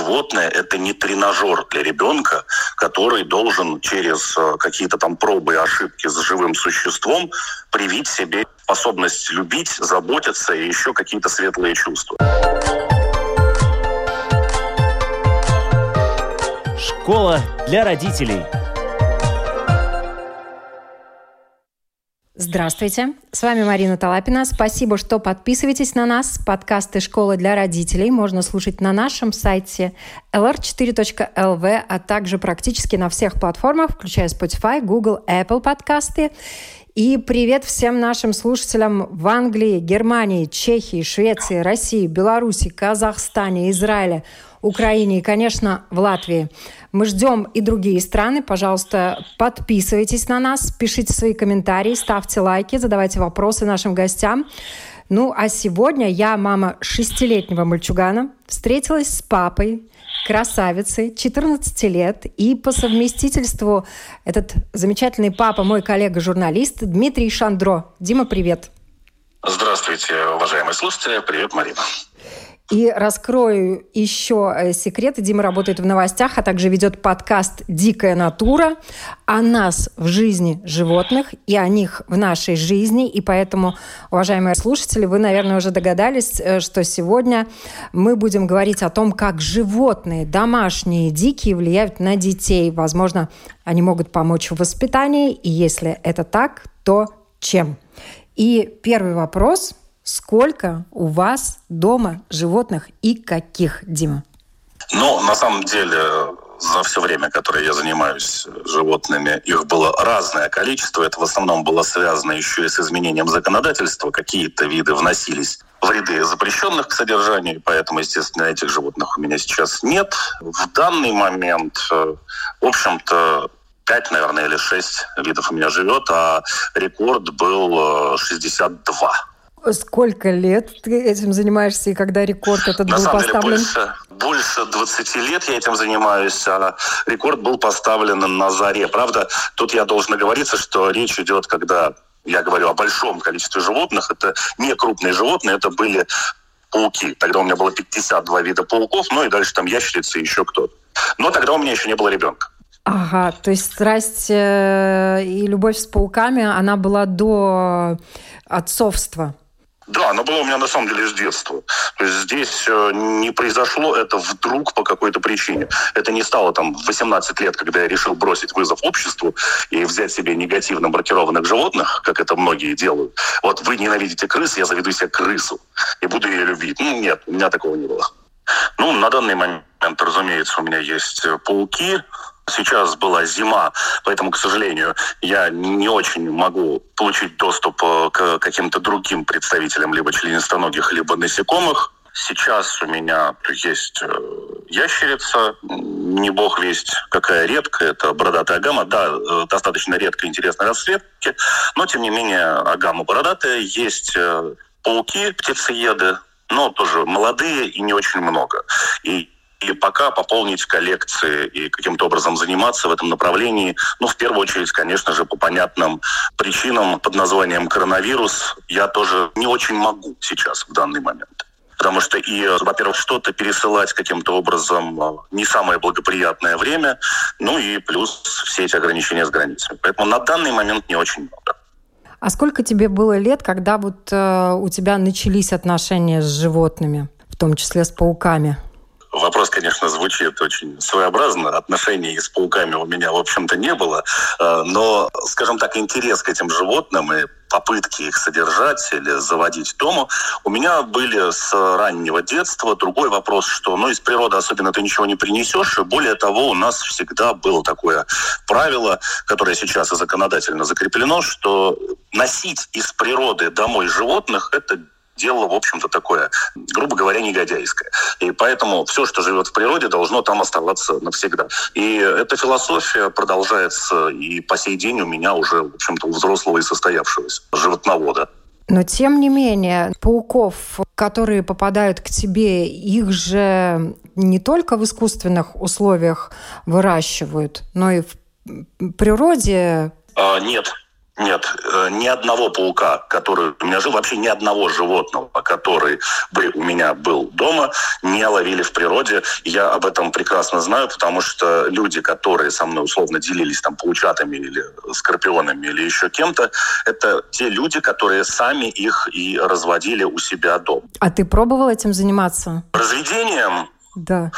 животное – это не тренажер для ребенка, который должен через э, какие-то там пробы и ошибки с живым существом привить себе способность любить, заботиться и еще какие-то светлые чувства. Школа для родителей – Здравствуйте, с вами Марина Талапина. Спасибо, что подписываетесь на нас. Подкасты «Школа для родителей» можно слушать на нашем сайте lr4.lv, а также практически на всех платформах, включая Spotify, Google, Apple подкасты. И привет всем нашим слушателям в Англии, Германии, Чехии, Швеции, России, Беларуси, Казахстане, Израиле, Украине и, конечно, в Латвии. Мы ждем и другие страны. Пожалуйста, подписывайтесь на нас, пишите свои комментарии, ставьте лайки, задавайте вопросы нашим гостям. Ну, а сегодня я, мама шестилетнего мальчугана, встретилась с папой, красавицей, 14 лет, и по совместительству этот замечательный папа, мой коллега-журналист Дмитрий Шандро. Дима, привет. Здравствуйте, уважаемые слушатели. Привет, Марина. И раскрою еще э, секреты. Дима работает в новостях, а также ведет подкаст «Дикая натура» о нас в жизни животных и о них в нашей жизни. И поэтому, уважаемые слушатели, вы, наверное, уже догадались, э, что сегодня мы будем говорить о том, как животные, домашние, дикие, влияют на детей. Возможно, они могут помочь в воспитании, и если это так, то чем? И первый вопрос – Сколько у вас дома животных и каких, Дима? Ну, на самом деле, за все время, которое я занимаюсь животными, их было разное количество. Это в основном было связано еще и с изменением законодательства. Какие-то виды вносились в ряды запрещенных к содержанию, поэтому, естественно, этих животных у меня сейчас нет. В данный момент, э, в общем-то, пять, наверное, или шесть видов у меня живет, а рекорд был 62. Сколько лет ты этим занимаешься и когда рекорд этот На был самом поставлен? Деле больше, больше 20 лет я этим занимаюсь, а рекорд был поставлен на заре. Правда, тут я должен оговориться, что речь идет, когда я говорю о большом количестве животных, это не крупные животные, это были пауки. Тогда у меня было 52 вида пауков, ну и дальше там ящерицы и еще кто-то. Но тогда у меня еще не было ребенка. Ага, то есть страсть э, и любовь с пауками, она была до отцовства. Да, оно было у меня на самом деле с детства. То есть здесь э, не произошло это вдруг по какой-то причине. Это не стало там в 18 лет, когда я решил бросить вызов обществу и взять себе негативно маркированных животных, как это многие делают. Вот вы ненавидите крыс, я заведу себе крысу и буду ее любить. Ну, нет, у меня такого не было. Ну, на данный момент, разумеется, у меня есть э, пауки, Сейчас была зима, поэтому, к сожалению, я не очень могу получить доступ э, к каким-то другим представителям либо членистоногих, либо насекомых. Сейчас у меня есть э, ящерица, не бог весть какая редкая, это бородатая агама. Да, э, достаточно редкая, интересной расцветки, но тем не менее агама бородатая. Есть пауки, птицееды, но тоже молодые и не очень много. И и пока пополнить коллекции и каким-то образом заниматься в этом направлении, ну, в первую очередь, конечно же, по понятным причинам под названием коронавирус, я тоже не очень могу сейчас в данный момент. Потому что и, во-первых, что-то пересылать каким-то образом э, не самое благоприятное время, ну и плюс все эти ограничения с границами. Поэтому на данный момент не очень много. А сколько тебе было лет, когда вот э, у тебя начались отношения с животными, в том числе с пауками? Вопрос, конечно, звучит очень своеобразно. Отношений с пауками у меня, в общем-то, не было. Э, но, скажем так, интерес к этим животным и попытки их содержать или заводить дома у меня были с раннего детства. Другой вопрос, что ну, из природы особенно ты ничего не принесешь. И более того, у нас всегда было такое правило, которое сейчас и законодательно закреплено, что носить из природы домой животных – это дело, в общем-то, такое, грубо говоря, негодяйское. И поэтому все, что живет в природе, должно там оставаться навсегда. И эта философия продолжается и по сей день у меня уже, в общем-то, у взрослого и состоявшегося животновода. Но тем не менее, пауков, которые попадают к тебе, их же не только в искусственных условиях выращивают, но и в природе. А, нет, Нет, э, ни одного паука, который у меня жил, вообще ни одного животного, который бы у меня был дома, не ловили в природе. Я об этом прекрасно знаю, потому что люди, которые со мной условно делились там паучатами или скорпионами или еще кем-то, это те люди, которые сами их и разводили у себя дома. А ты пробовал этим заниматься? Разведением? Да.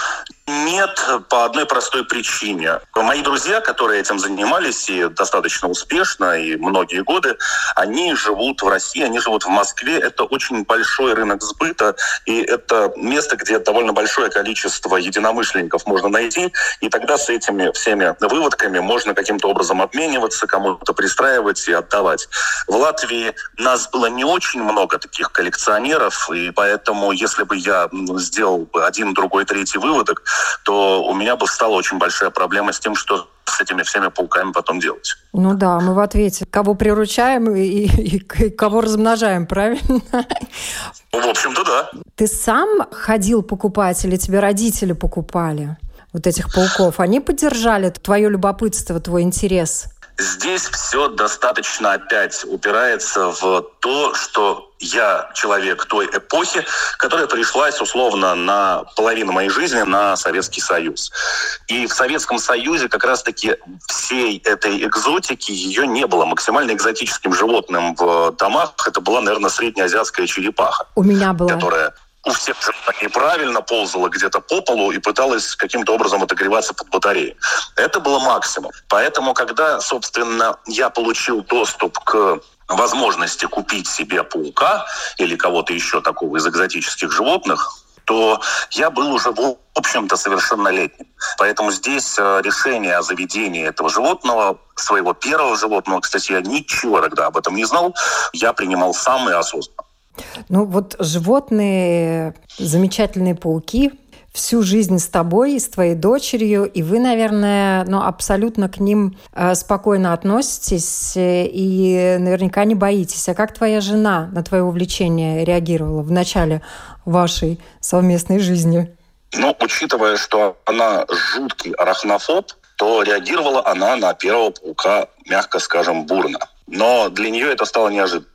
Нет, по одной простой причине. Мои друзья, которые этим занимались и достаточно успешно, и многие годы, они живут в России, они живут в Москве. Это очень большой рынок сбыта, и это место, где довольно большое количество единомышленников можно найти, и тогда с этими всеми выводками можно каким-то образом обмениваться, кому-то пристраивать и отдавать. В Латвии нас было не очень много таких коллекционеров, и поэтому, если бы я сделал один, другой, третий выводок, то у меня бы стала очень большая проблема с тем, что с этими всеми пауками потом делать. Ну да, мы в ответе. Кого приручаем и, и, и кого размножаем, правильно? В общем-то, да. Ты сам ходил покупать или тебе родители покупали вот этих пауков? Они поддержали твое любопытство, твой интерес? Здесь все достаточно опять упирается в то, что я человек той эпохи, которая пришлась условно на половину моей жизни на Советский Союз. И в Советском Союзе как раз-таки всей этой экзотики ее не было. Максимально экзотическим животным в домах это была, наверное, среднеазиатская черепаха. У меня была. Которая у всех неправильно ползала где-то по полу и пыталась каким-то образом отогреваться под батареей. Это было максимум. Поэтому, когда, собственно, я получил доступ к возможности купить себе паука или кого-то еще такого из экзотических животных, то я был уже, в общем-то, совершеннолетним. Поэтому здесь э, решение о заведении этого животного, своего первого животного, кстати, я ничего тогда об этом не знал, я принимал сам и осознанно. Ну вот животные, замечательные пауки, всю жизнь с тобой, с твоей дочерью, и вы, наверное, ну, абсолютно к ним э, спокойно относитесь э, и наверняка не боитесь. А как твоя жена на твое увлечение реагировала в начале вашей совместной жизни? Ну, учитывая, что она жуткий арахнофоб, то реагировала она на первого паука, мягко скажем, бурно. Но для нее это стало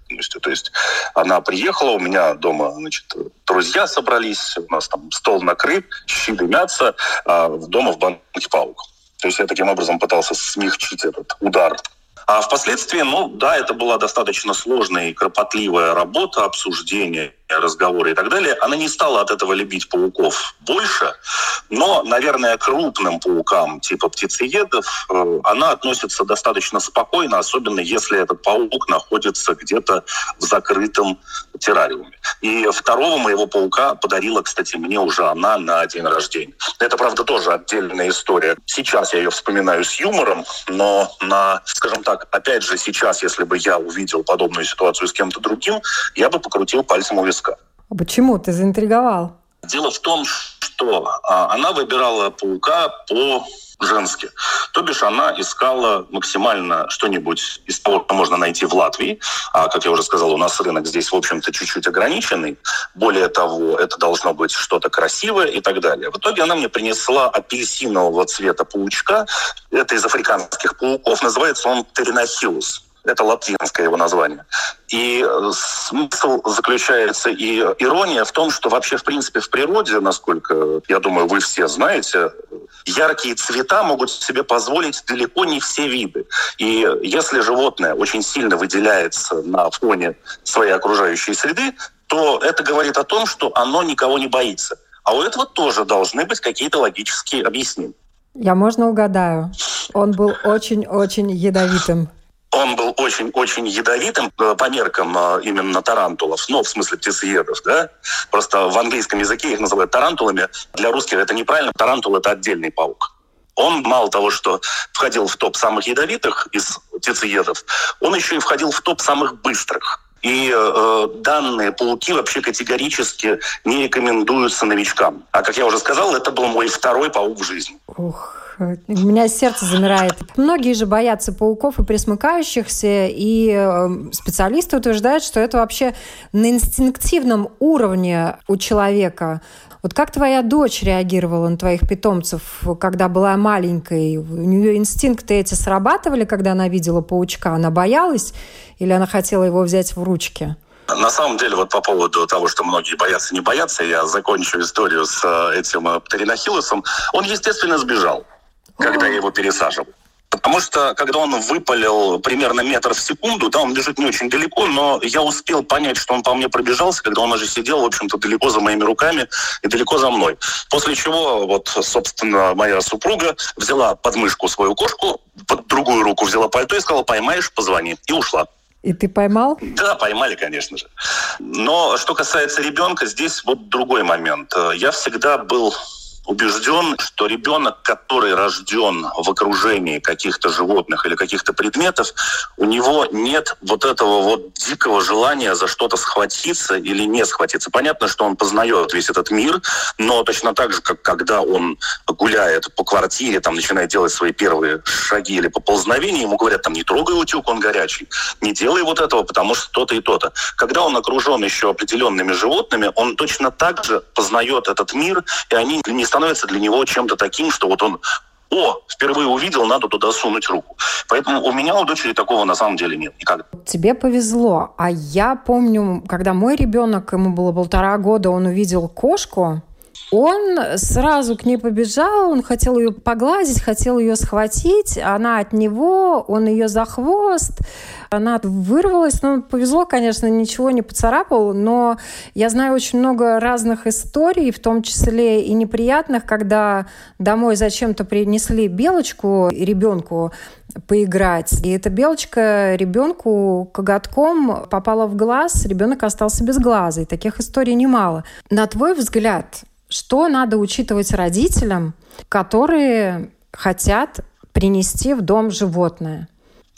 неожиданностью. То есть она приехала, у меня дома значит, друзья собрались, у нас там стол накрыт, щи дымятся, а дома в банке паук. То есть я таким образом пытался смягчить этот удар а впоследствии, ну да, это была достаточно сложная и кропотливая работа, обсуждение, разговоры и так далее. Она не стала от этого любить пауков больше, но, наверное, крупным паукам типа птицеедов э, она относится достаточно спокойно, особенно если этот паук находится где-то в закрытом террариуме. И второго моего паука подарила, кстати, мне уже она на день рождения. Это, правда, тоже отдельная история. Сейчас я ее вспоминаю с юмором, но на, скажем так, так, опять же, сейчас, если бы я увидел подобную ситуацию с кем-то другим, я бы покрутил пальцем у виска. А почему? Ты заинтриговал. Дело в том, что а, она выбирала паука по женски. То бишь она искала максимально что-нибудь из того, что можно найти в Латвии. А, как я уже сказал, у нас рынок здесь, в общем-то, чуть-чуть ограниченный. Более того, это должно быть что-то красивое и так далее. В итоге она мне принесла апельсинового цвета паучка. Это из африканских пауков. Называется он Теринахилус. Это латинское его название. И э, смысл заключается и ирония в том, что вообще, в принципе, в природе, насколько, я думаю, вы все знаете, яркие цвета могут себе позволить далеко не все виды. И если животное очень сильно выделяется на фоне своей окружающей среды, то это говорит о том, что оно никого не боится. А у этого тоже должны быть какие-то логические объяснения. Я можно угадаю? Он был очень-очень ядовитым. Он был очень-очень ядовитым э, по меркам э, именно тарантулов, ну, в смысле птицеедов, да. Просто в английском языке их называют тарантулами. Для русских это неправильно. Тарантул — это отдельный паук. Он мало того, что входил в топ самых ядовитых из птицеедов, он еще и входил в топ самых быстрых. И э, данные пауки вообще категорически не рекомендуются новичкам. А как я уже сказал, это был мой второй паук в жизни. Ух, У меня сердце замирает. Многие же боятся пауков и пресмыкающихся, и э, специалисты утверждают, что это вообще на инстинктивном уровне у человека. Вот как твоя дочь реагировала на твоих питомцев, когда была маленькой? У нее инстинкты эти срабатывали, когда она видела паучка? Она боялась или она хотела его взять в ручки? На самом деле, вот по поводу того, что многие боятся, не боятся, я закончу историю с э, этим э, Птеринохилосом. Он, естественно, сбежал, когда я его пересаживал. Потому что, когда он выпалил примерно метр в секунду, да, он лежит не очень далеко, но я успел понять, что он по мне пробежался, когда он уже сидел, в общем-то, далеко за моими руками и далеко за мной. После чего, вот, собственно, моя супруга взяла подмышку свою кошку, под другую руку взяла пальто и сказала, поймаешь, позвони. И ушла. И ты поймал? Да, поймали, конечно же. Но что касается ребенка, здесь вот другой момент. Я всегда был убежден, что ребенок, который рожден в окружении каких-то животных или каких-то предметов, у него нет вот этого вот дикого желания за что-то схватиться или не схватиться. Понятно, что он познает весь этот мир, но точно так же, как когда он гуляет по квартире, там начинает делать свои первые шаги или поползновения, ему говорят, там, не трогай утюг, он горячий, не делай вот этого, потому что то-то и то-то. Когда он окружен еще определенными животными, он точно так же познает этот мир, и они не становится для него чем-то таким, что вот он о, впервые увидел, надо туда сунуть руку. Поэтому у меня у дочери такого на самом деле нет никогда. Тебе повезло. А я помню, когда мой ребенок, ему было полтора года, он увидел кошку, он сразу к ней побежал, он хотел ее погладить, хотел ее схватить, она от него, он ее за хвост, она вырвалась. Ну, повезло, конечно, ничего не поцарапал, но я знаю очень много разных историй, в том числе и неприятных, когда домой зачем-то принесли белочку ребенку поиграть. И эта белочка ребенку коготком попала в глаз, ребенок остался без глаза. И таких историй немало. На твой взгляд, что надо учитывать родителям, которые хотят принести в дом животное?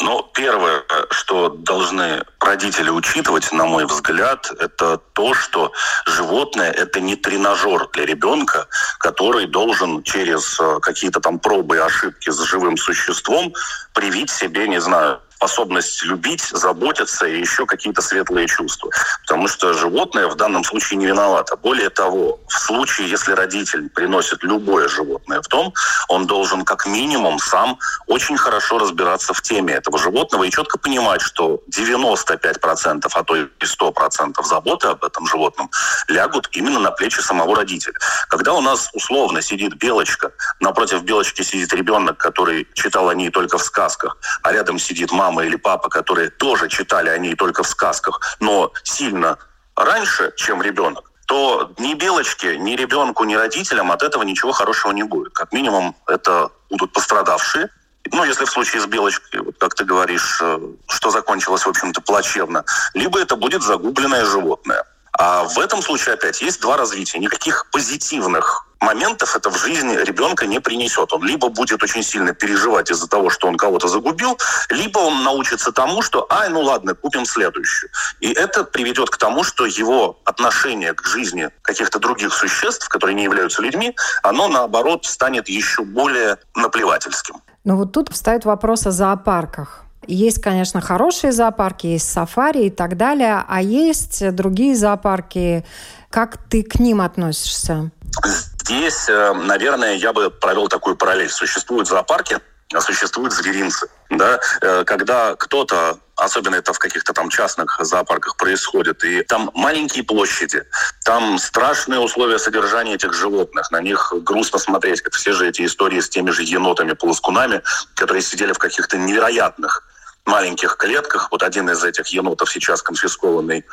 Ну, первое, что должны родители учитывать, на мой взгляд, это то, что животное – это не тренажер для ребенка, который должен через э, какие-то там пробы и ошибки с живым существом привить себе, не знаю, способность любить, заботиться и еще какие-то светлые чувства. Потому что животное в данном случае не виновато. Более того, в случае, если родитель приносит любое животное в дом, он должен как минимум сам очень хорошо разбираться в теме этого животного и четко понимать, что 95%, а то и 100% заботы об этом животном лягут именно на плечи самого родителя. Когда у нас условно сидит белочка, напротив белочки сидит ребенок, который читал о ней только в сказках, а рядом сидит мама, мама или папа, которые тоже читали о ней только в сказках, но сильно раньше, чем ребенок, то ни белочке, ни ребенку, ни родителям от этого ничего хорошего не будет. Как минимум, это будут пострадавшие. Ну, если в случае с белочкой, вот как ты говоришь, э, что закончилось, в общем-то, плачевно, либо это будет загубленное животное. А в этом случае опять есть два развития. Никаких позитивных моментов это в жизни ребенка не принесет. Он либо будет очень сильно переживать из-за того, что он кого-то загубил, либо он научится тому, что, ай, ну ладно, купим следующую. И это приведет к тому, что его отношение к жизни каких-то других существ, которые не являются людьми, оно, наоборот, станет еще более наплевательским. Но вот тут встает вопрос о зоопарках. Есть, конечно, хорошие зоопарки, есть сафари и так далее, а есть другие зоопарки. Как ты к ним относишься? Здесь, э, наверное, я бы провел такую параллель. Существуют зоопарки, а существуют зверинцы. Да? Э, когда кто-то особенно это в каких-то там частных зоопарках происходит. И там маленькие площади, там страшные условия содержания этих животных. На них грустно смотреть, как все же эти истории с теми же енотами-полоскунами, которые сидели в каких-то невероятных маленьких клетках. Вот один из этих енотов сейчас конфискованный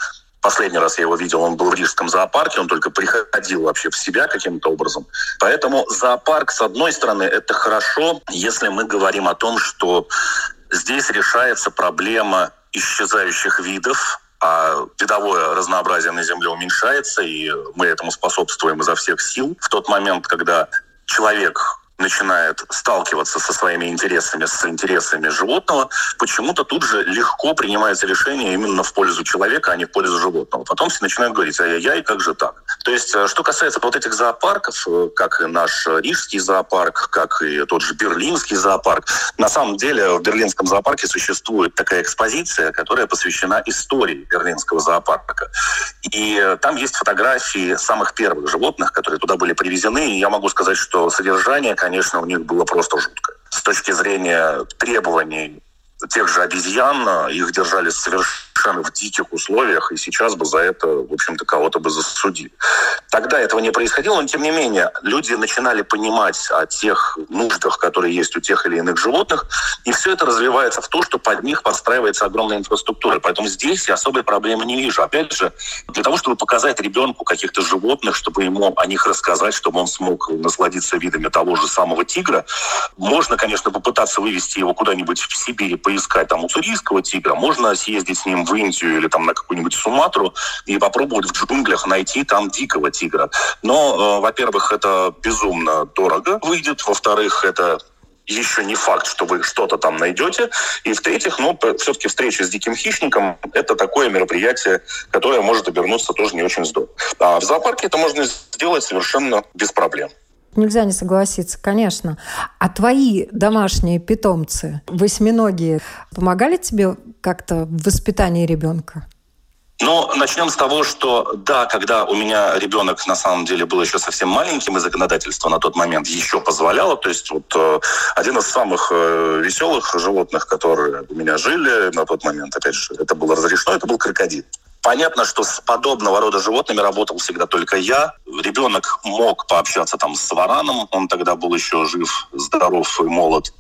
Последний раз я его видел, он был в Рижском зоопарке, он только приходил вообще в себя каким-то образом. Поэтому зоопарк, с одной стороны, это хорошо, если мы говорим о том, что здесь решается проблема исчезающих видов, а видовое разнообразие на Земле уменьшается, и мы этому способствуем изо всех сил. В тот момент, когда человек начинает сталкиваться со своими интересами, с интересами животного, почему-то тут же легко принимается решение именно в пользу человека, а не в пользу животного. Потом все начинают говорить, ай-яй-яй, как же так? То есть, э, что касается вот этих зоопарков, э, как и наш рижский зоопарк, как и тот же берлинский зоопарк, на самом деле в берлинском зоопарке существует такая экспозиция, которая посвящена истории берлинского зоопарка. И э, там есть фотографии самых первых животных, которые туда были привезены, и я могу сказать, что содержание, конечно, у них было просто жутко. С точки зрения требований тех же обезьян, их держали совершенно в диких условиях, и сейчас бы за это, в общем-то, кого-то бы засудили. Тогда этого не происходило, но тем не менее люди начинали понимать о тех нуждах, которые есть у тех или иных животных, и все это развивается в то, что под них подстраивается огромная инфраструктура. Поэтому здесь я особой проблемы не вижу. Опять же, для того, чтобы показать ребенку каких-то животных, чтобы ему о них рассказать, чтобы он смог насладиться видами того же самого тигра, можно, конечно, попытаться вывести его куда-нибудь в Сибирь поискать там уссурийского тигра, можно съездить с ним в Индию или там на какую-нибудь Суматру и попробовать в джунглях найти там дикого тигра. Но, э, во-первых, это безумно дорого выйдет, во-вторых, это еще не факт, что вы что-то там найдете. И в-третьих, ну, все-таки встреча с диким хищником – это такое мероприятие, которое может обернуться тоже не очень здорово. А в зоопарке это можно сделать совершенно без проблем. Нельзя не согласиться, конечно. А твои домашние питомцы, восьминогие, помогали тебе как-то в воспитании ребенка? Ну, начнем с того, что да, когда у меня ребенок на самом деле был еще совсем маленьким, и законодательство на тот момент еще позволяло, то есть вот э, один из самых э, веселых животных, которые у меня жили на тот момент, опять же, это было разрешено, это был крокодил. Понятно, что с подобного рода животными работал всегда только я. Ребенок мог пообщаться там с вараном, он тогда был еще жив, здоров и молод.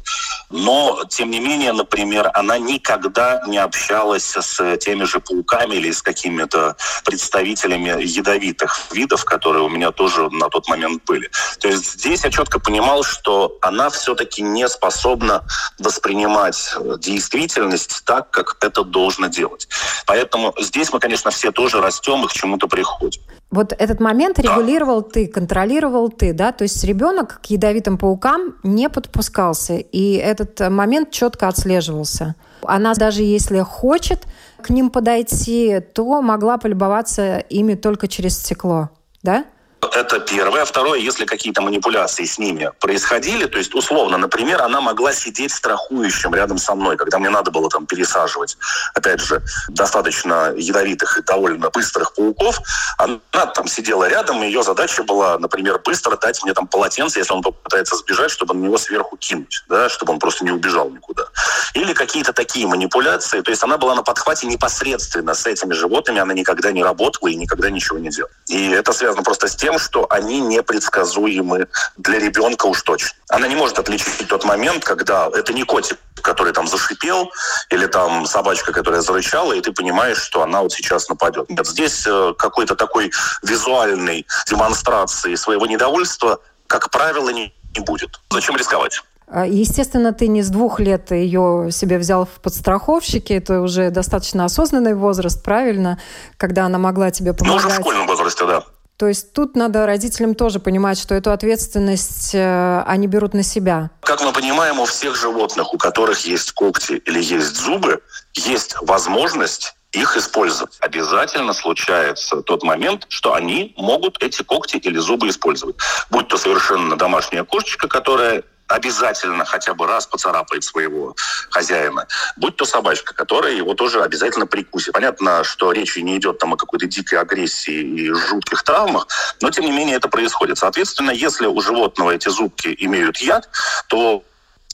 Но, тем не менее, например, она никогда не общалась с теми же пауками или с какими-то представителями ядовитых видов, которые у меня тоже на тот момент были. То есть здесь я четко понимал, что она все-таки не способна воспринимать действительность так, как это должно делать. Поэтому здесь мы, конечно, все тоже растем и к чему-то приходим. Вот этот момент регулировал да. ты, контролировал ты, да? То есть ребенок к ядовитым паукам не подпускался, и этот момент четко отслеживался. Она даже если хочет к ним подойти, то могла полюбоваться ими только через стекло, да? Это первое. Второе, если какие-то манипуляции с ними происходили, то есть условно, например, она могла сидеть страхующим рядом со мной, когда мне надо было там пересаживать, опять же, достаточно ядовитых и довольно быстрых пауков, она там сидела рядом, и ее задача была, например, быстро дать мне там полотенце, если он попытается сбежать, чтобы на него сверху кинуть, да, чтобы он просто не убежал никуда. Или какие-то такие манипуляции, то есть она была на подхвате непосредственно с этими животными, она никогда не работала и никогда ничего не делала. И это связано просто с тем, что они непредсказуемы для ребенка уж точно. Она не может отличить тот момент, когда это не котик, который там зашипел, или там собачка, которая зарычала, и ты понимаешь, что она вот сейчас нападет. Нет, здесь э, какой-то такой визуальной демонстрации своего недовольства, как правило, не, не будет. Зачем рисковать? А, естественно, ты не с двух лет ее себе взял в подстраховщики. Это уже достаточно осознанный возраст, правильно? Когда она могла тебе помогать. Ну, уже в школьном возрасте, да. То есть тут надо родителям тоже понимать, что эту ответственность э, они берут на себя. Как мы понимаем, у всех животных, у которых есть когти или есть зубы, есть возможность их использовать. Обязательно случается тот момент, что они могут эти когти или зубы использовать. Будь то совершенно домашняя кошечка, которая обязательно хотя бы раз поцарапает своего хозяина. Будь то собачка, которая его тоже обязательно прикусит. Понятно, что речи не идет там о какой-то дикой агрессии и жутких травмах, но тем не менее это происходит. Соответственно, если у животного эти зубки имеют яд, то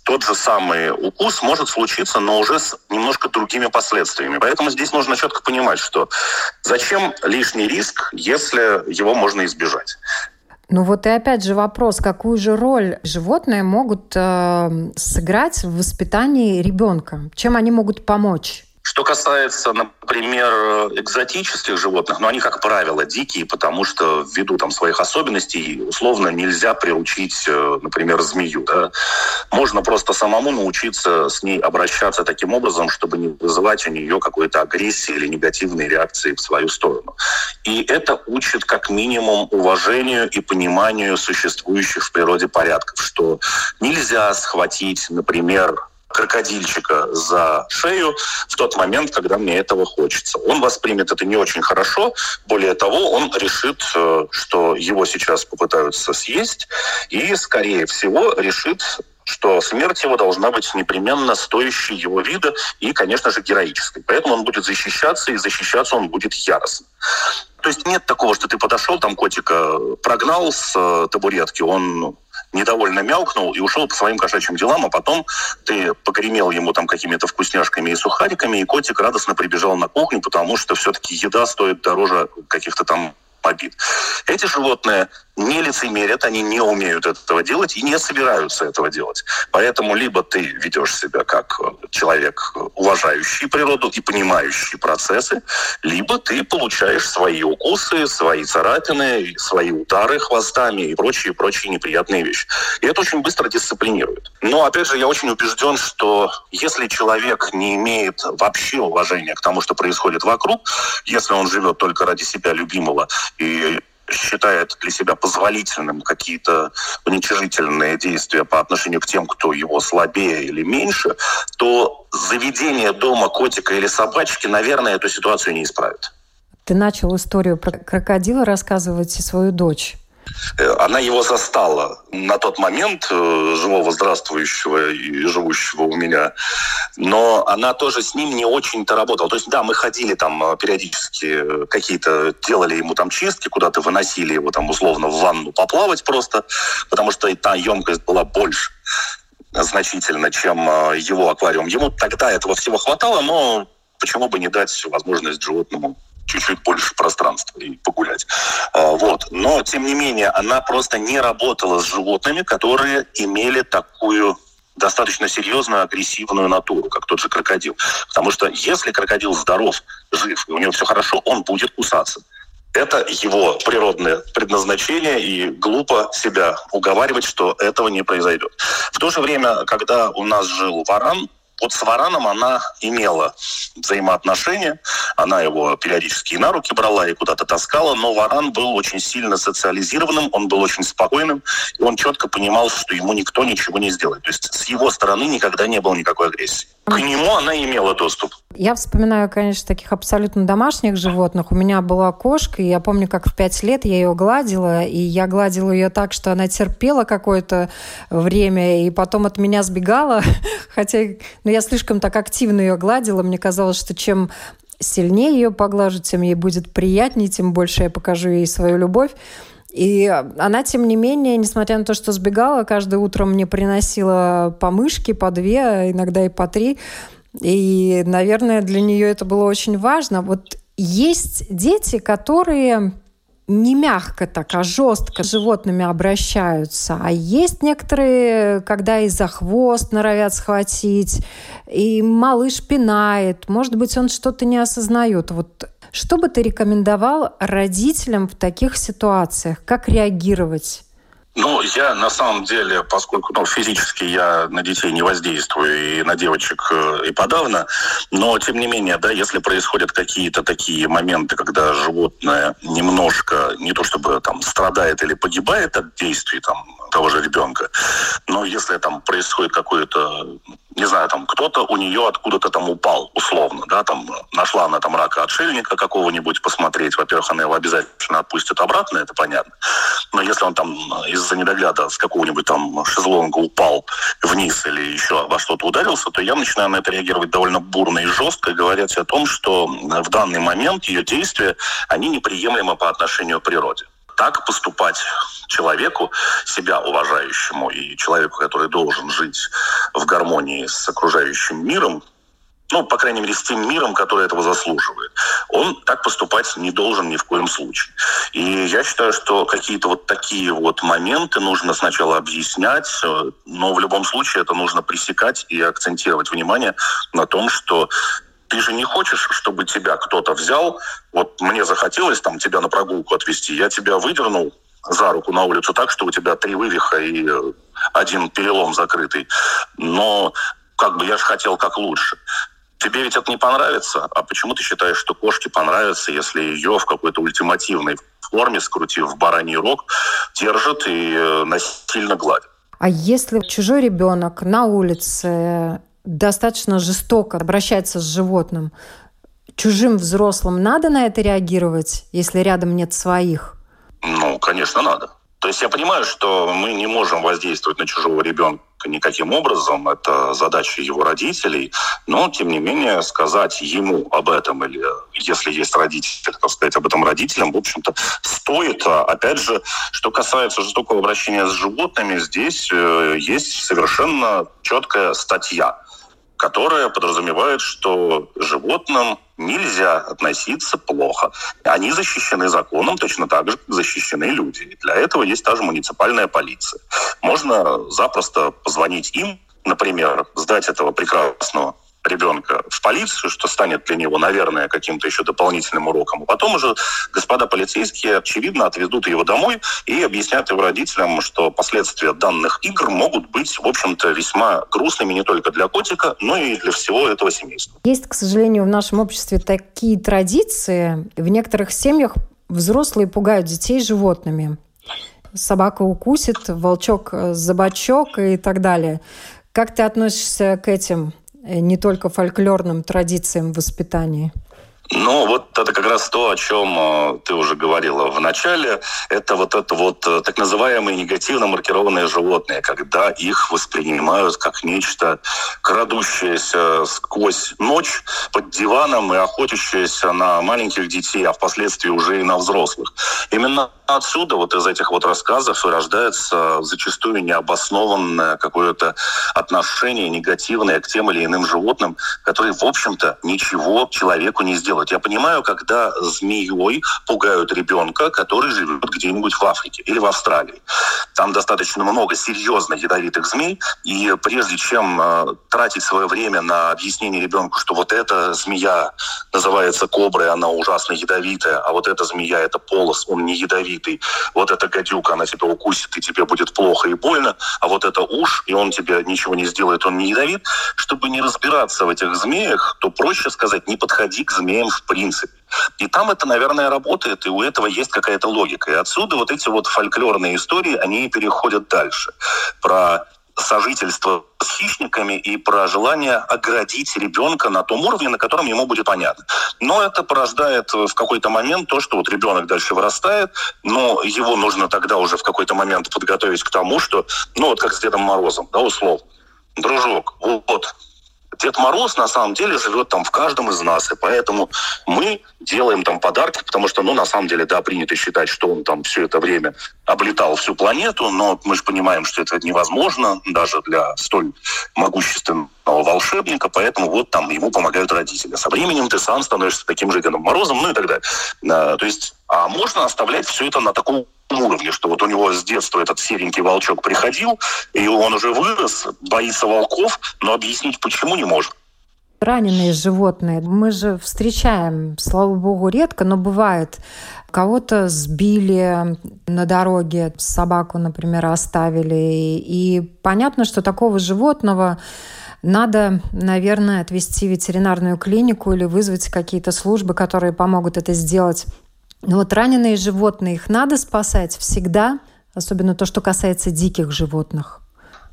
тот же самый укус может случиться, но уже с немножко другими последствиями. Поэтому здесь нужно четко понимать, что зачем лишний риск, если его можно избежать. Ну вот и опять же вопрос, какую же роль животные могут э, сыграть в воспитании ребенка? Чем они могут помочь? Что касается, например, экзотических животных, ну, они, как правило, дикие, потому что ввиду там своих особенностей условно нельзя приручить, э, например, змею. Да? Можно просто самому научиться с ней обращаться таким образом, чтобы не вызывать у нее какой-то агрессии или негативной реакции в свою сторону. И это учит как минимум уважению и пониманию существующих в природе порядков, что нельзя схватить, например, крокодильчика за шею в тот момент, когда мне этого хочется. Он воспримет это не очень хорошо. Более того, он решит, э, что его сейчас попытаются съесть, и, скорее всего, решит, что смерть его должна быть непременно стоящей его вида и, конечно же, героической. Поэтому он будет защищаться, и защищаться он будет яростно. То есть нет такого, что ты подошел, там котика прогнал с э, табуретки, он недовольно мяукнул и ушел по своим кошачьим делам, а потом ты погремел ему там какими-то вкусняшками и сухариками, и котик радостно прибежал на кухню, потому что все-таки еда стоит дороже каких-то там обид. Эти животные не лицемерят, они не умеют этого делать и не собираются этого делать. Поэтому либо ты ведешь себя как человек, уважающий природу и понимающий процессы, либо ты получаешь свои укусы, свои царапины, свои удары хвостами и прочие-прочие неприятные вещи. И это очень быстро дисциплинирует. Но, опять же, я очень убежден, что если человек не имеет вообще уважения к тому, что происходит вокруг, если он живет только ради себя любимого и считает для себя позволительным какие-то уничижительные действия по отношению к тем, кто его слабее или меньше, то заведение дома котика или собачки, наверное, эту ситуацию не исправит. Ты начал историю про крокодила рассказывать и свою дочь. Э, она его застала на тот момент, э, живого, здравствующего и живущего у меня, но она тоже с ним не очень-то работала. То есть, да, мы ходили там э, периодически, какие-то делали ему там чистки, куда-то выносили его там условно в ванну поплавать просто, потому что та емкость была больше значительно, чем его аквариум. Ему тогда этого всего хватало, но почему бы не дать возможность животному чуть-чуть больше пространства и погулять. А, вот. Но, тем не менее, она просто не работала с животными, которые имели такую достаточно серьезную агрессивную натуру, как тот же крокодил. Потому что если крокодил здоров, жив, и у него все хорошо, он будет кусаться. Это его природное предназначение, и глупо себя уговаривать, что этого не произойдет. В то же время, когда у нас жил варан, вот с Вараном она имела взаимоотношения, она его периодически на руки брала и куда-то таскала, но Варан был очень сильно социализированным, он был очень спокойным, и он четко понимал, что ему никто ничего не сделает. То есть с его стороны никогда не было никакой агрессии. К нему она имела доступ. Я вспоминаю, конечно, таких абсолютно домашних животных. У меня была кошка, и я помню, как в пять лет я ее гладила, и я гладила ее так, что она терпела какое-то время, и потом от меня сбегала. Хотя ну, я слишком так активно ее гладила. Мне казалось, что чем сильнее ее поглажу, тем ей будет приятнее, тем больше я покажу ей свою любовь. И она, тем не менее, несмотря на то, что сбегала, каждое утро мне приносила по мышке, по две, иногда и по три. И, наверное, для нее это было очень важно. Вот есть дети, которые не мягко так, а жестко с животными обращаются. А есть некоторые, когда и за хвост норовят схватить, и малыш пинает. Может быть, он что-то не осознает. Вот что бы ты рекомендовал родителям в таких ситуациях? Как реагировать? Ну, я на самом деле, поскольку ну, физически я на детей не воздействую и на девочек э, и подавно, но тем не менее, да, если происходят какие-то такие моменты, когда животное немножко, не то чтобы там страдает или погибает от действий там того же ребенка, но если там происходит какое-то не знаю, там кто-то у нее откуда-то там упал, условно, да, там нашла она там рака отшельника какого-нибудь посмотреть, во-первых, она его обязательно отпустит обратно, это понятно, но если он там из-за недогляда с какого-нибудь там шезлонга упал вниз или еще во что-то ударился, то я начинаю на это реагировать довольно бурно и жестко, говорить о том, что в данный момент ее действия, они неприемлемы по отношению к природе так поступать человеку, себя уважающему и человеку, который должен жить в гармонии с окружающим миром, ну, по крайней мере, с тем миром, который этого заслуживает. Он так поступать не должен ни в коем случае. И я считаю, что какие-то вот такие вот моменты нужно сначала объяснять, э, но в любом случае это нужно пресекать и акцентировать внимание на том, что Ты же не хочешь, чтобы тебя кто-то взял, вот мне захотелось там тебя на прогулку отвезти, я тебя выдернул за руку на улицу так, что у тебя три вывиха и э, один перелом закрытый. Но как бы я же хотел как лучше. Тебе ведь это не понравится, а почему ты считаешь, что кошке понравится, если ее в какой-то ультимативной форме, скрутив в бараний рог, держат и э, насильно гладят? А если чужой ребенок на улице достаточно жестоко обращается с животным, чужим взрослым надо на это реагировать, если рядом нет своих? Ну, конечно, надо. То есть я понимаю, что мы не можем воздействовать на чужого ребенка никаким образом, это задача его родителей, но, тем не менее, сказать ему об этом, или если есть родители, то сказать об этом родителям, в общем-то, стоит. А, опять же, что касается жестокого обращения с животными, здесь э, есть совершенно четкая статья – которая подразумевает, что животным нельзя относиться плохо. Они защищены законом точно так же, как защищены люди. И для этого есть та же муниципальная полиция. Можно запросто позвонить им, например, сдать этого прекрасного ребенка в полицию, что станет для него, наверное, каким-то еще дополнительным уроком. А потом уже господа полицейские, очевидно, отведут его домой и объяснят его родителям, что последствия данных игр могут быть, в общем-то, весьма грустными не только для котика, но и для всего этого семейства. Есть, к сожалению, в нашем обществе такие традиции. В некоторых семьях взрослые пугают детей животными. Собака укусит, волчок э, забачок и так далее. Как ты относишься к этим не только фольклорным традициям воспитания? Ну, вот это как раз то, о чем э, ты уже говорила в начале. Это вот это вот э, так называемые негативно маркированные животные, когда их воспринимают как нечто крадущееся сквозь ночь под диваном и охотящееся на маленьких детей, а впоследствии уже и на взрослых. Именно отсюда, вот из этих вот рассказов и рождается зачастую необоснованное какое-то отношение негативное к тем или иным животным, которые, в общем-то, ничего человеку не сделают. Я понимаю, когда змеей пугают ребенка, который живет где-нибудь в Африке или в Австралии. Там достаточно много серьезно ядовитых змей, и прежде чем э, тратить свое время на объяснение ребенку, что вот эта змея называется коброй, она ужасно ядовитая, а вот эта змея это полос, он не ядовитый, вот эта гадюка, она тебя укусит, и тебе будет плохо и больно, а вот это уж, и он тебе ничего не сделает, он не ядовит, чтобы не разбираться в этих змеях, то проще сказать, не подходи к змеям в принципе. И там это, наверное, работает, и у этого есть какая-то логика. И отсюда вот эти вот фольклорные истории, они переходят дальше. Про сожительство с хищниками и про желание оградить ребенка на том уровне, на котором ему будет понятно. Но это порождает в какой-то момент то, что вот ребенок дальше вырастает, но его нужно тогда уже в какой-то момент подготовить к тому, что, ну вот как с Дедом Морозом, да, условно. Дружок, вот, Дед Мороз на самом деле живет там в каждом из нас, и поэтому мы делаем там подарки, потому что, ну, на самом деле, да, принято считать, что он там все это время облетал всю планету, но мы же понимаем, что это невозможно даже для столь могущественного волшебника, поэтому вот там ему помогают родители. Со временем ты сам становишься таким же Дедом Морозом, ну и так далее. А, то есть, а можно оставлять все это на таком уровне, что вот у него с детства этот серенький волчок приходил, и он уже вырос, боится волков, но объяснить почему не может. Раненые животные мы же встречаем, слава богу, редко, но бывает. Кого-то сбили на дороге, собаку, например, оставили. И понятно, что такого животного надо, наверное, отвезти в ветеринарную клинику или вызвать какие-то службы, которые помогут это сделать но вот раненые животные, их надо спасать всегда, особенно то, что касается диких животных.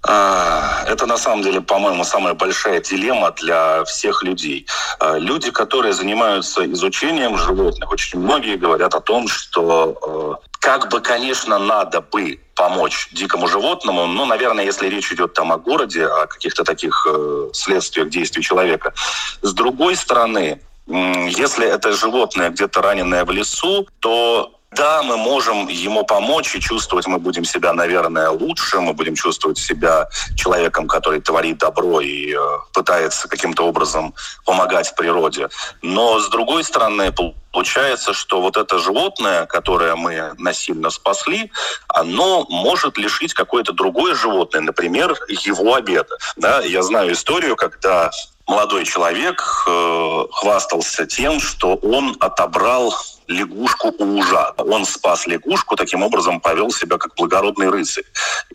А, это на самом деле, по-моему, самая большая дилемма для всех людей. А, люди, которые занимаются изучением животных, очень многие говорят о том, что э, как бы, конечно, надо бы помочь дикому животному, но, наверное, если речь идет там о городе, о каких-то таких э, следствиях действий человека. С другой стороны, если это животное где-то раненое в лесу, то да, мы можем ему помочь и чувствовать мы будем себя, наверное, лучше, мы будем чувствовать себя человеком, который творит добро и э, пытается каким-то образом помогать природе. Но с другой стороны, получается, что вот это животное, которое мы насильно спасли, оно может лишить какое-то другое животное, например, его обеда. Да? Я знаю историю, когда молодой человек э, хвастался тем, что он отобрал лягушку у ужа. Он спас лягушку, таким образом повел себя как благородный рыцарь.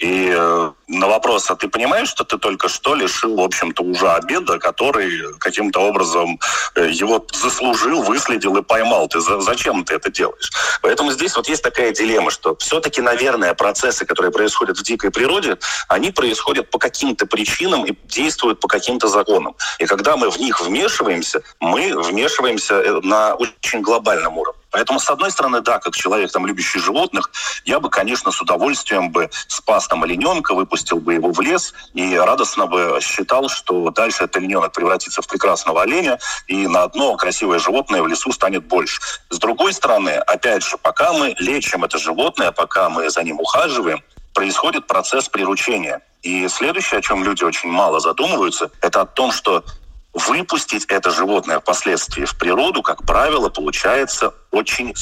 И э, на вопрос, а ты понимаешь, что ты только что лишил, в общем-то, ужа обеда, который каким-то образом э, его заслужил, выследил и поймал? Ты за, зачем ты это делаешь? Поэтому здесь вот есть такая дилемма, что все-таки, наверное, процессы, которые происходят в дикой природе, они происходят по каким-то причинам и действуют по каким-то законам. И когда мы в них вмешиваемся, мы вмешиваемся э, на очень глобальном уровне. Поэтому, с одной стороны, да, как человек, там, любящий животных, я бы, конечно, с удовольствием бы спас там олененка, выпустил бы его в лес и радостно бы считал, что дальше этот олененок превратится в прекрасного оленя, и на одно красивое животное в лесу станет больше. С другой стороны, опять же, пока мы лечим это животное, пока мы за ним ухаживаем, происходит процесс приручения. И следующее, о чем люди очень мало задумываются, это о том, что выпустить это животное впоследствии в природу, как правило, получается очень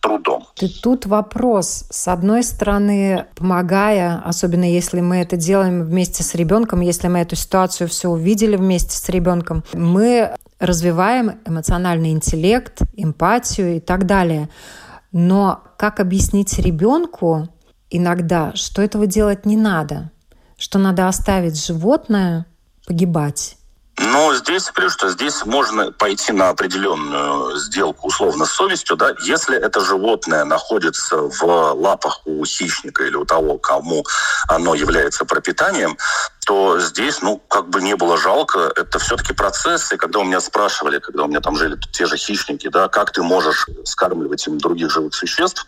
трудом. И тут вопрос. С одной стороны, помогая, особенно если мы это делаем вместе с ребенком, если мы эту ситуацию все увидели вместе с ребенком, мы развиваем эмоциональный интеллект, эмпатию и так далее. Но как объяснить ребенку иногда, что этого делать не надо, что надо оставить животное погибать? Но здесь, говорю, что здесь можно пойти на определенную сделку условно с совестью, да, если это животное находится в лапах у хищника или у того, кому оно является пропитанием, то здесь, ну, как бы не было жалко, это все-таки процессы, когда у меня спрашивали, когда у меня там жили те же хищники, да, как ты можешь скармливать им других живых существ,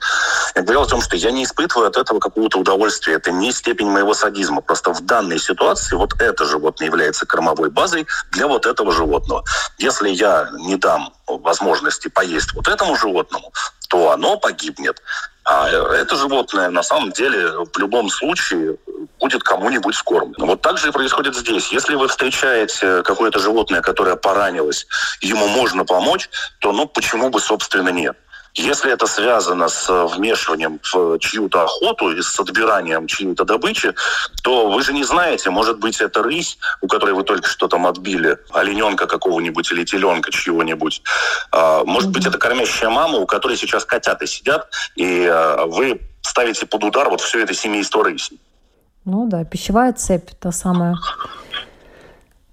я говорил о том, что я не испытываю от этого какого-то удовольствия, это не степень моего садизма, просто в данной ситуации вот это животное является кормовой базой для вот этого животного. Если я не дам возможности поесть вот этому животному, то оно погибнет. А это животное на самом деле в любом случае будет кому-нибудь скормлено. Вот так же и происходит здесь. Если вы встречаете какое-то животное, которое поранилось, ему можно помочь, то ну почему бы, собственно, нет? Если это связано с вмешиванием в чью-то охоту и с отбиранием чьей-то добычи, то вы же не знаете, может быть, это рысь, у которой вы только что там отбили, олененка какого-нибудь или теленка чьего-нибудь. А, может быть, это кормящая мама, у которой сейчас котята сидят, и а, вы ставите под удар вот все это семейство рыси. Ну да, пищевая цепь та самая.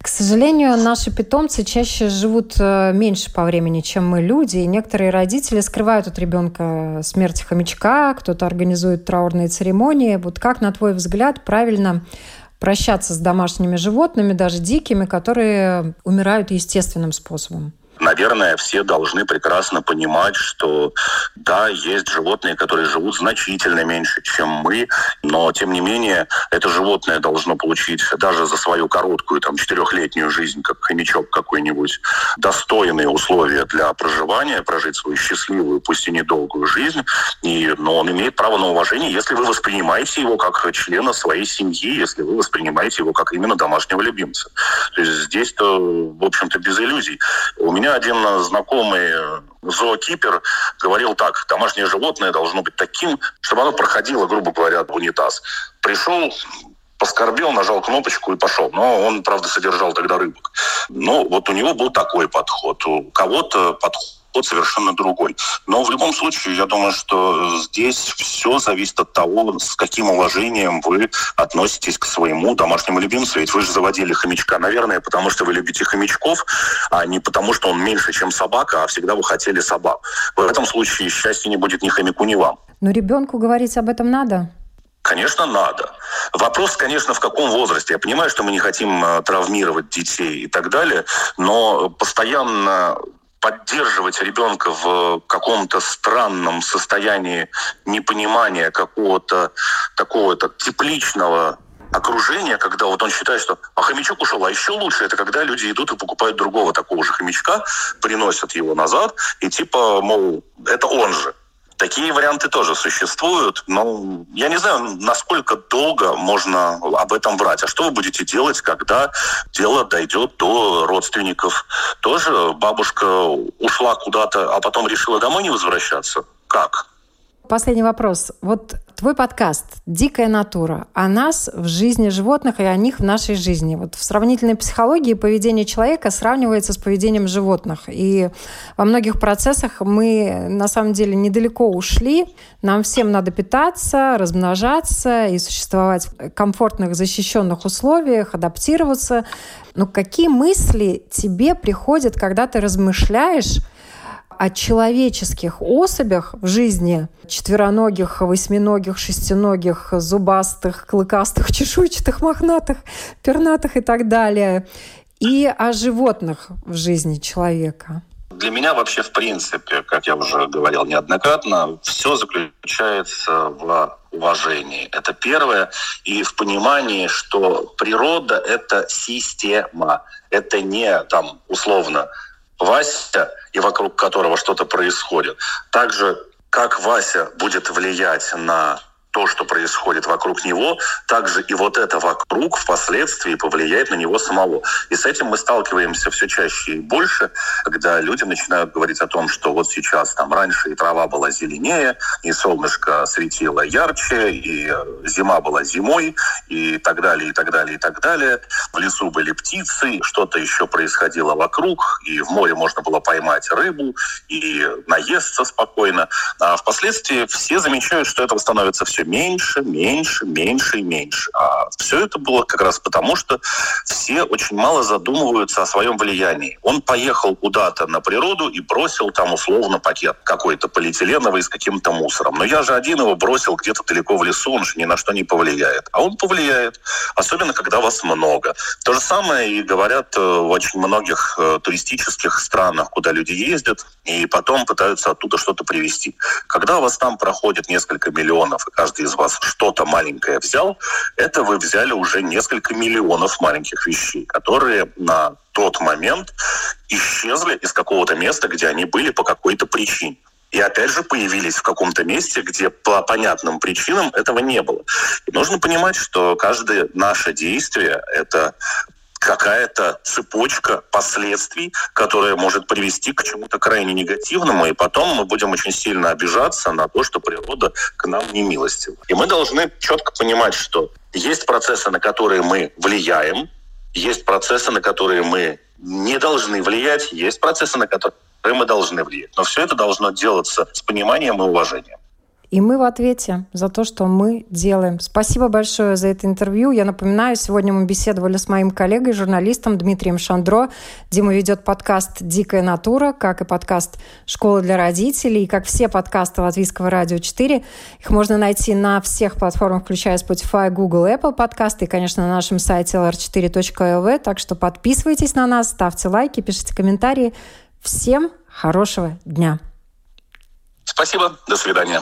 К сожалению, наши питомцы чаще живут э, меньше по времени, чем мы люди, и некоторые родители скрывают от ребенка смерть хомячка, кто-то организует траурные церемонии. Вот как, на твой взгляд, правильно прощаться с домашними животными, даже дикими, которые умирают естественным способом? Наверное, все должны прекрасно понимать, что да, есть животные, которые живут значительно меньше, чем мы, но тем не менее это животное должно получить даже за свою короткую там четырехлетнюю жизнь, как хомячок какой-нибудь, достойные условия для проживания, прожить свою счастливую, пусть и недолгую жизнь. И, но он имеет право на уважение, если вы воспринимаете его как члена своей семьи, если вы воспринимаете его как именно домашнего любимца. То есть здесь-то, в общем-то, без иллюзий. У меня один знакомый э, зоокипер говорил так, домашнее животное должно быть таким, чтобы оно проходило, грубо говоря, в унитаз. Пришел, поскорбел, нажал кнопочку и пошел. Но он, правда, содержал тогда рыбок. Но вот у него был такой подход. У кого-то подход подход совершенно другой. Но в любом случае, я думаю, что здесь все зависит от того, с каким уважением вы относитесь к своему домашнему любимцу. Ведь вы же заводили хомячка, наверное, потому что вы любите хомячков, а не потому, что он меньше, чем собака, а всегда вы хотели собак. В этом случае счастья не будет ни хомяку, ни вам. Но ребенку говорить об этом надо? Конечно, надо. Вопрос, конечно, в каком возрасте. Я понимаю, что мы не хотим э, травмировать детей и так далее, но постоянно поддерживать ребенка в каком-то странном состоянии непонимания какого-то такого-то тепличного окружения, когда вот он считает, что а хомячок ушел, а еще лучше это когда люди идут и покупают другого такого же хомячка, приносят его назад и типа, мол, это он же. Такие варианты тоже существуют, но я не знаю, насколько долго можно об этом врать. А что вы будете делать, когда дело дойдет до родственников? Тоже бабушка ушла куда-то, а потом решила домой не возвращаться? Как? Последний вопрос. Вот твой подкаст «Дикая натура» о нас в жизни животных и о них в нашей жизни. Вот в сравнительной психологии поведение человека сравнивается с поведением животных. И во многих процессах мы на самом деле недалеко ушли. Нам всем надо питаться, размножаться и существовать в комфортных, защищенных условиях, адаптироваться. Но какие мысли тебе приходят, когда ты размышляешь о человеческих особях в жизни четвероногих, восьминогих, шестиногих, зубастых, клыкастых, чешуйчатых, мохнатых, пернатых и так далее, и о животных в жизни человека. Для меня вообще, в принципе, как я уже говорил неоднократно, все заключается в уважении. Это первое. И в понимании, что природа — это система. Это не там условно Вася, и вокруг которого что-то происходит. Также как Вася будет влиять на то, что происходит вокруг него, также и вот это вокруг впоследствии повлияет на него самого. И с этим мы сталкиваемся все чаще и больше, когда люди начинают говорить о том, что вот сейчас там раньше и трава была зеленее, и солнышко светило ярче, и э, зима была зимой, и так далее, и так далее, и так далее. В лесу были птицы, что-то еще происходило вокруг, и в море можно было поймать рыбу, и наесться спокойно. А впоследствии все замечают, что этого становится все меньше, меньше, меньше и меньше. А все это было как раз потому, что все очень мало задумываются о своем влиянии. Он поехал куда-то на природу и бросил там условно пакет какой-то полиэтиленовый с каким-то мусором. Но я же один его бросил где-то далеко в лесу, он же ни на что не повлияет. А он повлияет, особенно когда вас много. То же самое и говорят э, в очень многих э, туристических странах, куда люди ездят, и потом пытаются оттуда что-то привезти. Когда вас там проходит несколько миллионов, и каждый каждый из вас что-то маленькое взял, это вы взяли уже несколько миллионов маленьких вещей, которые на тот момент исчезли из какого-то места, где они были по какой-то причине. И опять же появились в каком-то месте, где по понятным причинам этого не было. И нужно понимать, что каждое наше действие – это какая-то цепочка последствий, которая может привести к чему-то крайне негативному, и потом мы будем очень сильно обижаться на то, что природа к нам не милостива. И мы должны четко понимать, что есть процессы, на которые мы влияем, есть процессы, на которые мы не должны влиять, есть процессы, на которые мы должны влиять. Но все это должно делаться с пониманием и уважением. И мы в ответе за то, что мы делаем. Спасибо большое за это интервью. Я напоминаю, сегодня мы беседовали с моим коллегой, журналистом Дмитрием Шандро. Дима ведет подкаст «Дикая натура», как и подкаст «Школа для родителей», и как все подкасты Латвийского радио 4. Их можно найти на всех платформах, включая Spotify, Google, Apple подкасты и, конечно, на нашем сайте lr4.lv. Так что подписывайтесь на нас, ставьте лайки, пишите комментарии. Всем хорошего дня! Спасибо. До свидания.